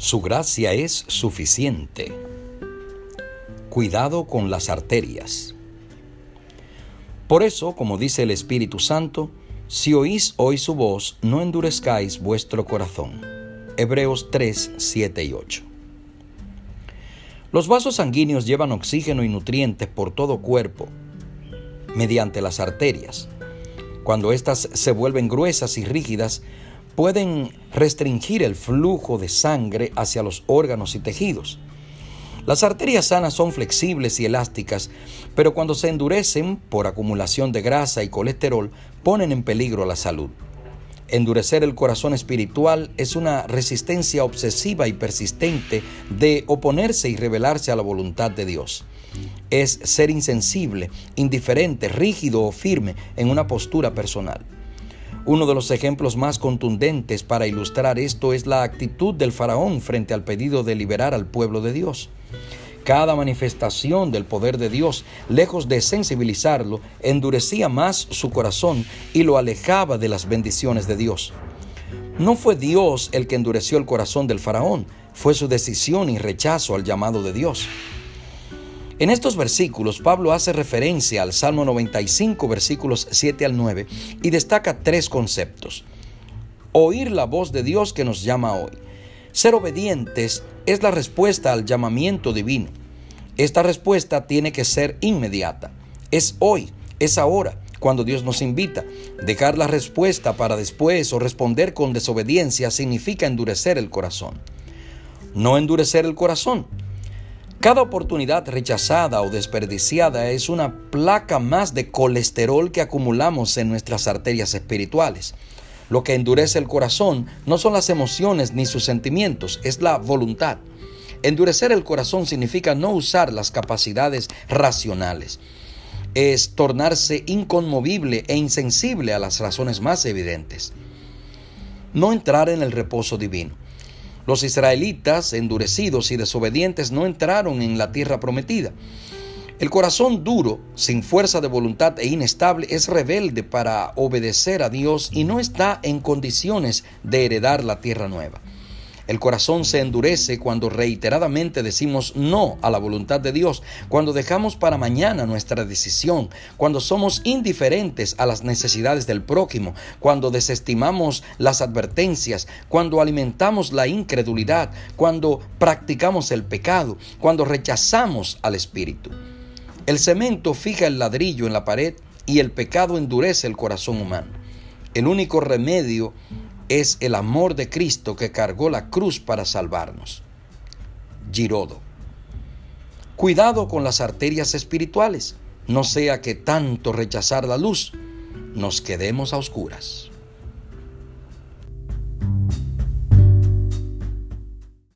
Su gracia es suficiente. Cuidado con las arterias. Por eso, como dice el Espíritu Santo, si oís hoy su voz, no endurezcáis vuestro corazón. Hebreos 3, 7 y 8. Los vasos sanguíneos llevan oxígeno y nutrientes por todo cuerpo mediante las arterias. Cuando éstas se vuelven gruesas y rígidas, pueden restringir el flujo de sangre hacia los órganos y tejidos. Las arterias sanas son flexibles y elásticas, pero cuando se endurecen por acumulación de grasa y colesterol, ponen en peligro la salud. Endurecer el corazón espiritual es una resistencia obsesiva y persistente de oponerse y rebelarse a la voluntad de Dios. Es ser insensible, indiferente, rígido o firme en una postura personal. Uno de los ejemplos más contundentes para ilustrar esto es la actitud del faraón frente al pedido de liberar al pueblo de Dios. Cada manifestación del poder de Dios, lejos de sensibilizarlo, endurecía más su corazón y lo alejaba de las bendiciones de Dios. No fue Dios el que endureció el corazón del faraón, fue su decisión y rechazo al llamado de Dios. En estos versículos, Pablo hace referencia al Salmo 95, versículos 7 al 9, y destaca tres conceptos. Oír la voz de Dios que nos llama hoy. Ser obedientes es la respuesta al llamamiento divino. Esta respuesta tiene que ser inmediata. Es hoy, es ahora, cuando Dios nos invita. Dejar la respuesta para después o responder con desobediencia significa endurecer el corazón. No endurecer el corazón cada oportunidad rechazada o desperdiciada es una placa más de colesterol que acumulamos en nuestras arterias espirituales. Lo que endurece el corazón no son las emociones ni sus sentimientos, es la voluntad. Endurecer el corazón significa no usar las capacidades racionales. Es tornarse inconmovible e insensible a las razones más evidentes. No entrar en el reposo divino. Los israelitas, endurecidos y desobedientes, no entraron en la tierra prometida. El corazón duro, sin fuerza de voluntad e inestable, es rebelde para obedecer a Dios y no está en condiciones de heredar la tierra nueva. El corazón se endurece cuando reiteradamente decimos no a la voluntad de Dios, cuando dejamos para mañana nuestra decisión, cuando somos indiferentes a las necesidades del prójimo, cuando desestimamos las advertencias, cuando alimentamos la incredulidad, cuando practicamos el pecado, cuando rechazamos al Espíritu. El cemento fija el ladrillo en la pared y el pecado endurece el corazón humano. El único remedio es el amor de Cristo que cargó la cruz para salvarnos. Girodo. Cuidado con las arterias espirituales, no sea que tanto rechazar la luz nos quedemos a oscuras.